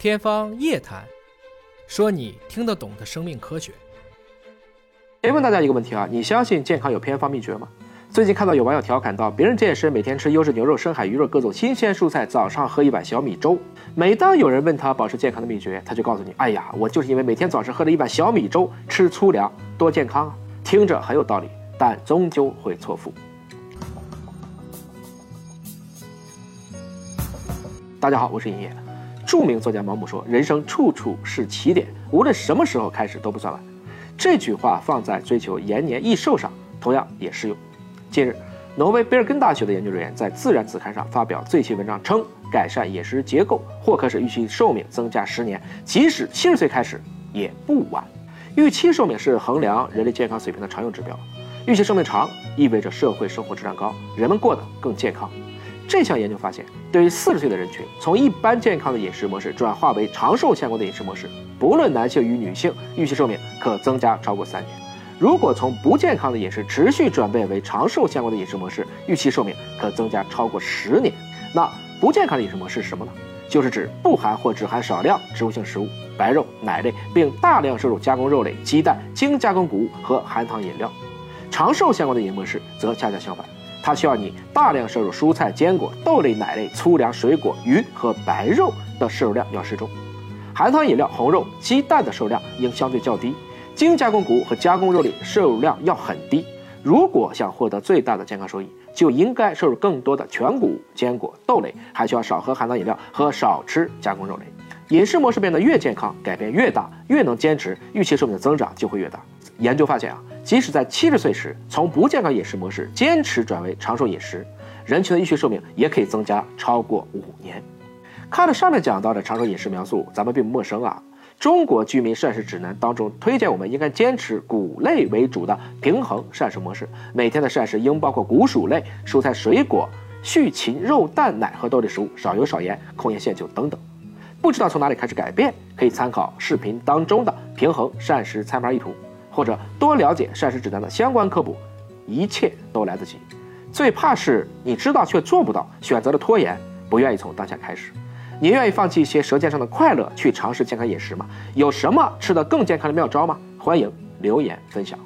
天方夜谭，说你听得懂的生命科学。先问大家一个问题啊，你相信健康有偏方秘诀吗？最近看到有网友调侃到，别人健身每天吃优质牛肉、深海鱼肉、各种新鲜蔬菜，早上喝一碗小米粥。每当有人问他保持健康的秘诀，他就告诉你：哎呀，我就是因为每天早上喝了一碗小米粥，吃粗粮，多健康啊！听着很有道理，但终究会错付。大家好，我是尹烨。著名作家毛姆说：“人生处处是起点，无论什么时候开始都不算晚。”这句话放在追求延年益寿上，同样也适用。近日，挪威贝尔根大学的研究人员在《自然》子刊上发表最新文章，称改善饮食结构或可使预期寿命增加十年，即使七十岁开始也不晚。预期寿命是衡量人类健康水平的常用指标，预期寿命长意味着社会生活质量高，人们过得更健康。这项研究发现，对于四十岁的人群，从一般健康的饮食模式转化为长寿相关的饮食模式，不论男性与女性，预期寿命可增加超过三年。如果从不健康的饮食持续转变为长寿相关的饮食模式，预期寿命可增加超过十年。那不健康的饮食模式是什么呢？就是指不含或只含少量植物性食物、白肉、奶类，并大量摄入加工肉类、鸡蛋、精加工谷物和含糖饮料。长寿相关的饮食模式则恰恰相反。它需要你大量摄入蔬菜、坚果、豆类、奶类、粗粮、水果、鱼和白肉的摄入量要适中，含糖饮料、红肉、鸡蛋的摄入量应相对较低，精加工谷物和加工肉类摄入量要很低。如果想获得最大的健康收益，就应该摄入更多的全谷物、坚果、豆类，还需要少喝含糖饮料和少吃加工肉类。饮食模式变得越健康，改变越大，越能坚持，预期寿命的增长就会越大。研究发现啊。即使在七十岁时从不健康饮食模式坚持转为长寿饮食，人群的预期寿命也可以增加超过五年。看了上面讲到的长寿饮食描述，咱们并不陌生啊。中国居民膳食指南当中推荐我们应该坚持谷类为主的平衡膳食模式，每天的膳食应包括谷薯类、蔬菜、水果、畜禽、肉、蛋、奶和豆类食物，少油少盐，控盐限酒等等。不知道从哪里开始改变，可以参考视频当中的平衡膳食餐盘意图。或者多了解膳食指南的相关科普，一切都来得及。最怕是你知道却做不到，选择了拖延，不愿意从当下开始。你愿意放弃一些舌尖上的快乐，去尝试健康饮食吗？有什么吃得更健康的妙招吗？欢迎留言分享。